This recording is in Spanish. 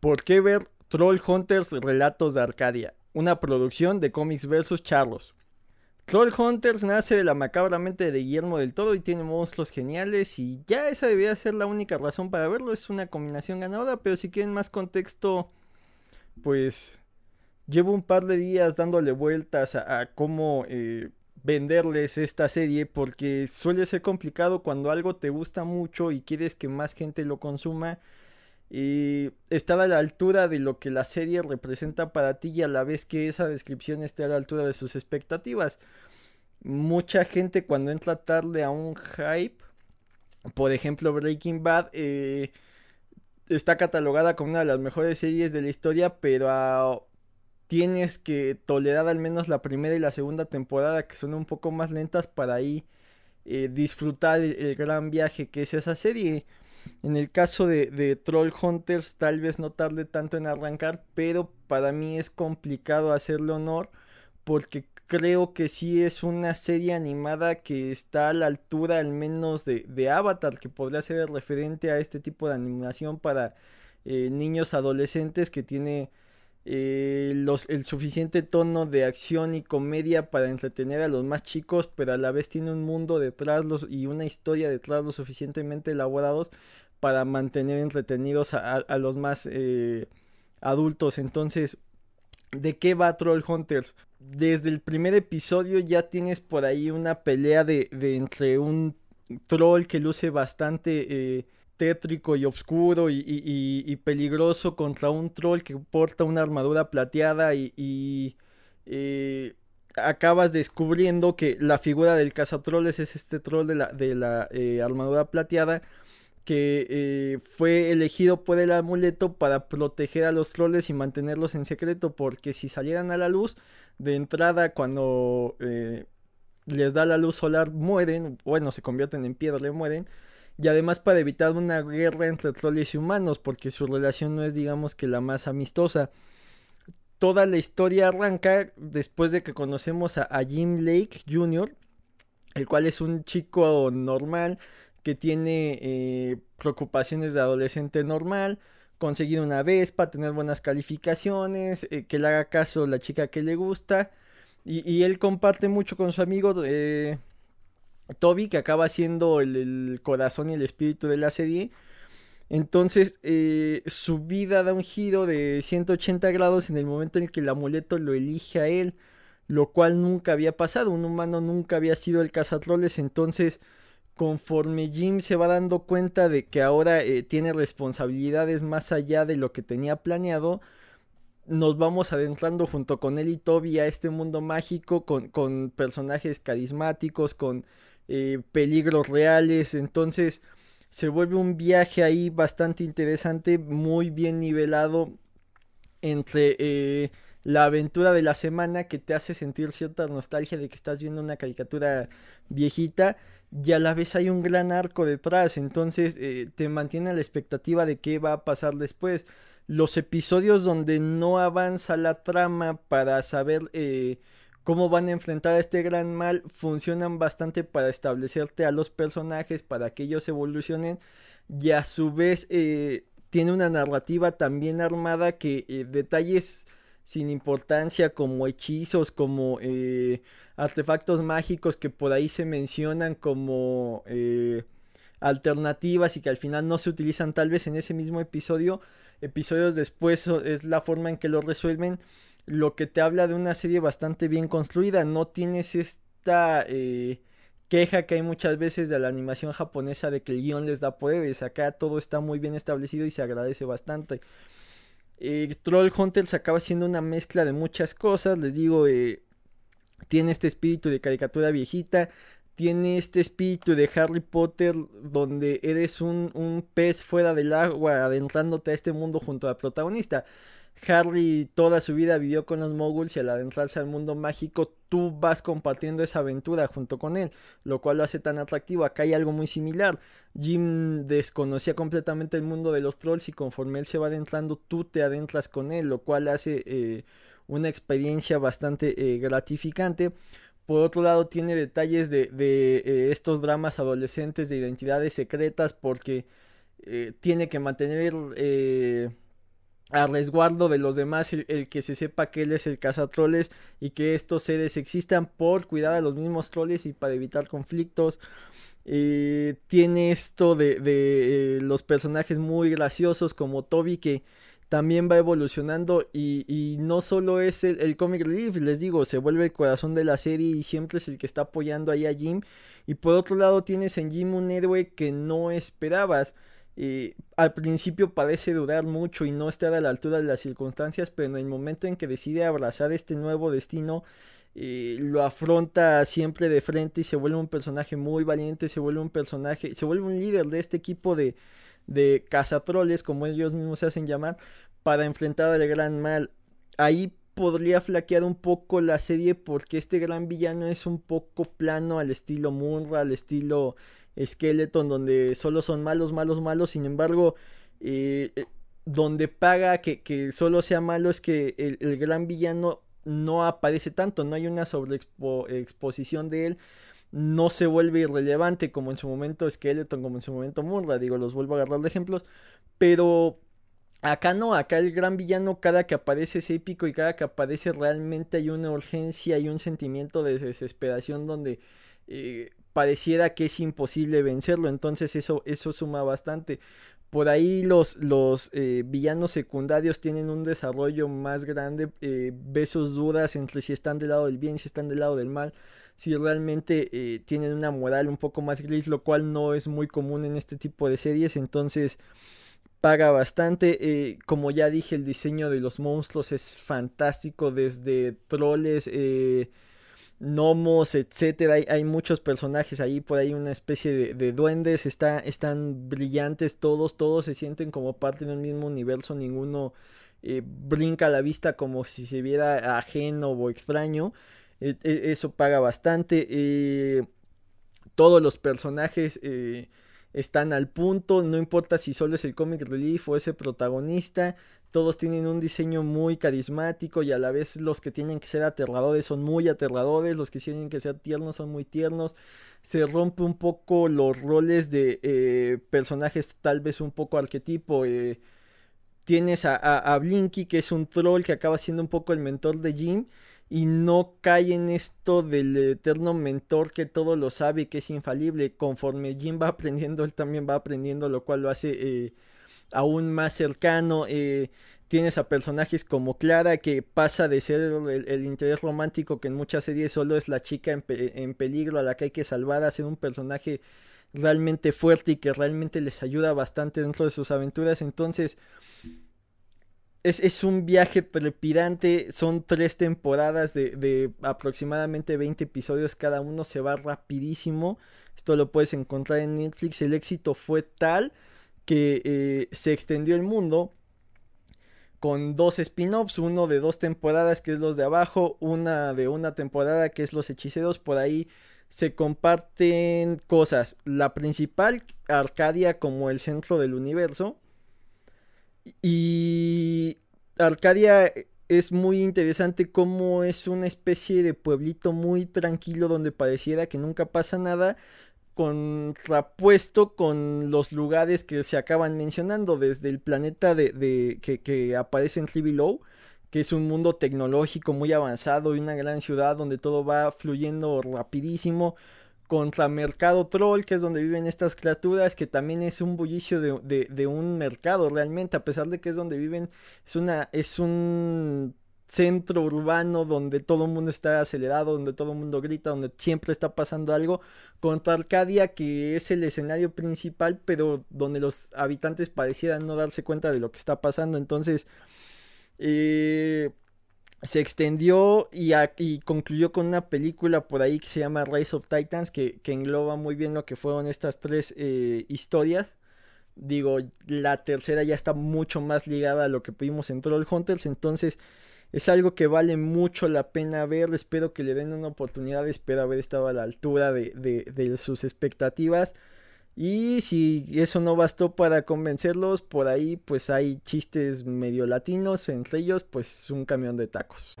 ¿Por qué ver Troll Hunters Relatos de Arcadia? Una producción de Comics vs. Charlos. Troll Hunters nace de la macabra mente de Guillermo del Todo y tiene monstruos geniales y ya esa debería ser la única razón para verlo. Es una combinación ganadora, pero si quieren más contexto, pues llevo un par de días dándole vueltas a, cómo eh, venderles esta serie porque suele ser complicado cuando algo te gusta mucho y quieres que más gente lo consuma y estar a la altura de lo que la serie representa para ti y a la vez que esa descripción esté a la altura de sus expectativas. Mucha gente cuando entra tarde a un hype, por ejemplo Breaking Bad, eh, está catalogada como una de las mejores series de la historia, pero tienes que tolerar al menos la primera y la segunda temporada que son un poco más lentas para ahí eh, disfrutar el gran viaje que es esa serie. En el caso de, Troll Hunters, tal vez no tarde tanto en arrancar, pero para mí es complicado hacerle honor porque creo que sí es una serie animada que está a la altura al menos de, Avatar, que podría ser el referente a este tipo de animación para eh, niños adolescentes que tiene eh, los, el suficiente tono de acción y comedia para entretener a los más chicos, pero a la vez tiene un mundo detrás los, y una historia detrás lo suficientemente elaborados para mantener entretenidos a, los más eh, adultos. Entonces, ¿de qué va Troll Hunters? Desde el primer episodio ya tienes por ahí una pelea de, entre un troll que luce bastante eh, tétrico y oscuro y, peligroso contra un troll que porta una armadura plateada y, eh, acabas descubriendo que la figura del cazatroles es este troll de la, de la armadura plateada que eh, fue elegido por el amuleto para proteger a los trolls y mantenerlos en secreto porque si salieran a la luz de entrada cuando les da la luz solar mueren, bueno se convierten en piedra, mueren y además para evitar una guerra entre trolls y humanos, porque su relación no es digamos que la más amistosa. Toda la historia arranca después de que conocemos a, Jim Lake Jr., el cual es un chico normal que tiene eh, preocupaciones de adolescente normal, conseguir una Vespa, tener buenas calificaciones, eh, que le haga caso la chica que le gusta. Y, él comparte mucho con su amigo eh, Toby, que acaba siendo el, corazón y el espíritu de la serie. Entonces, su vida da un giro de 180 grados en el momento en el que el amuleto lo elige a él, lo cual nunca había pasado. Un humano nunca había sido el cazatroles. Entonces, conforme Jim se va dando cuenta de que ahora eh, tiene responsabilidades más allá de lo que tenía planeado, nos vamos adentrando junto con él y Toby a este mundo mágico con, personajes carismáticos, con eh, peligros reales. Entonces se vuelve un viaje ahí bastante interesante, muy bien nivelado entre eh, la aventura de la semana que te hace sentir cierta nostalgia de que estás viendo una caricatura viejita y a la vez hay un gran arco detrás, entonces eh, te mantiene la expectativa de qué va a pasar después. Los episodios donde no avanza la trama para saber cómo van a enfrentar a este gran mal funcionan bastante para establecerte a los personajes, para que ellos evolucionen y a su vez eh, tiene una narrativa también armada que eh, detalles sin importancia como hechizos, como eh, artefactos mágicos que por ahí se mencionan como alternativas y que al final no se utilizan tal vez en ese mismo episodio, episodios después es la forma en que lo resuelven lo que te habla de una serie bastante bien construida. No tienes esta eh, queja que hay muchas veces de la animación japonesa de que el guion les da poderes. Acá todo está muy bien establecido y se agradece bastante. Eh, Troll Hunter se acaba siendo una mezcla de muchas cosas. Les digo, eh, tiene este espíritu de caricatura viejita. Tiene este espíritu de Harry Potter donde eres un, un pez fuera del agua adentrándote a este mundo junto al protagonista. Harry toda su vida vivió con los moguls y al adentrarse al mundo mágico tú vas compartiendo esa aventura junto con él, lo cual lo hace tan atractivo. Acá hay algo muy similar. Jim desconocía completamente el mundo de los trolls y conforme él se va adentrando tú te adentras con él, lo cual hace eh, una experiencia bastante eh, gratificante. Por otro lado tiene detalles de, eh, estos dramas adolescentes de identidades secretas porque tiene que mantener a resguardo de los demás el, que se sepa que él es el cazatroles y que estos seres existan por cuidar a los mismos troles y para evitar conflictos. Eh, tiene esto de, de eh, los personajes muy graciosos como Toby que también va evolucionando y, no solo es el, el, comic relief, les digo, se vuelve el corazón de la serie y siempre es el que está apoyando ahí a Jim. Y por otro lado tienes en Jim un héroe que no esperabas. Al principio parece durar mucho y no estar a la altura de las circunstancias, pero en el momento en que decide abrazar este nuevo destino, eh, lo afronta siempre de frente y se vuelve un personaje muy valiente, se vuelve un personaje, se vuelve un líder de este equipo de, de cazatroles, como ellos mismos se hacen llamar, para enfrentar al gran mal. Ahí podría flaquear un poco la serie porque este gran villano es un poco plano al estilo Munra, al estilo Skeleton, donde solo son malos, malos, malos. Sin embargo, eh, eh, donde paga que, que, solo sea malo es que el, gran villano no aparece tanto, no hay una sobreexposición de él. No se vuelve irrelevante como en su momento Skeleton, como en su momento Munra, digo, los vuelvo a agarrar de ejemplos, pero Acá no, acá el gran villano cada que aparece es épico y cada que aparece realmente hay una urgencia y un sentimiento de desesperación donde eh, pareciera que es imposible vencerlo. Entonces eso, eso suma bastante. Por ahí los, los eh, villanos secundarios tienen un desarrollo más grande, eh, besos duras entre si están del lado del bien, si están del lado del mal, si realmente tienen una moral un poco más gris, lo cual no es muy común en este tipo de series. Entonces paga bastante. Eh, como ya dije, el diseño de los monstruos es fantástico. Desde troles, eh, gnomos, etcétera. Hay, muchos personajes ahí. Por ahí una especie de, duendes. Está, están brillantes todos. Todos se sienten como parte de un mismo universo. Ninguno eh, brinca a la vista como si se viera ajeno o extraño. E, e, eso paga bastante. todos los personajes están al punto, no importa si solo es el comic relief o ese protagonista, todos tienen un diseño muy carismático y a la vez los que tienen que ser aterradores son muy aterradores, los que tienen que ser tiernos son muy tiernos, se rompe un poco los roles de eh, personajes tal vez un poco arquetipo, eh, tienes a, a Blinky que es un troll que acaba siendo un poco el mentor de Jim, y no cae en esto del eterno mentor que todo lo sabe y que es infalible. Conforme Jim va aprendiendo, él también va aprendiendo, lo cual lo hace eh, aún más cercano. Eh, tienes a personajes como Clara, que pasa de ser el, interés romántico que en muchas series solo es la chica en, en, peligro a la que hay que salvar, a ser un personaje realmente fuerte y que realmente les ayuda bastante dentro de sus aventuras. Entonces, es, un viaje trepidante. Son tres temporadas de, aproximadamente 20 episodios. Cada uno se va rapidísimo. Esto lo puedes encontrar en Netflix. El éxito fue tal que eh, se extendió el mundo con dos spin-offs, uno de dos temporadas que es los de abajo, una de una temporada que es los hechiceros, por ahí se comparten cosas. La principal, Arcadia como el centro del universo, y Arcadia es muy interesante como es una especie de pueblito muy tranquilo donde pareciera que nunca pasa nada contrapuesto con los lugares que se acaban mencionando desde el planeta de, que, aparece en Below que es un mundo tecnológico muy avanzado y una gran ciudad donde todo va fluyendo rapidísimo contra Mercado Troll, que es donde viven estas criaturas, que también es un bullicio de, un mercado realmente, a pesar de que es donde viven, es una, es un centro urbano donde todo el mundo está acelerado, donde todo el mundo grita, donde siempre está pasando algo, contra Arcadia, que es el escenario principal, pero donde los habitantes parecieran no darse cuenta de lo que está pasando. Entonces, eh, se extendió y, concluyó con una película por ahí que se llama Rise of Titans, que, engloba muy bien lo que fueron estas tres eh, historias. Digo, la tercera ya está mucho más ligada a lo que vimos en Troll Hunters, entonces es algo que vale mucho la pena ver. Espero que le den una oportunidad, espero haber estado a la altura de, de sus expectativas. Y si eso no bastó para convencerlos, por ahí pues hay chistes medio latinos, entre ellos pues un camión de tacos.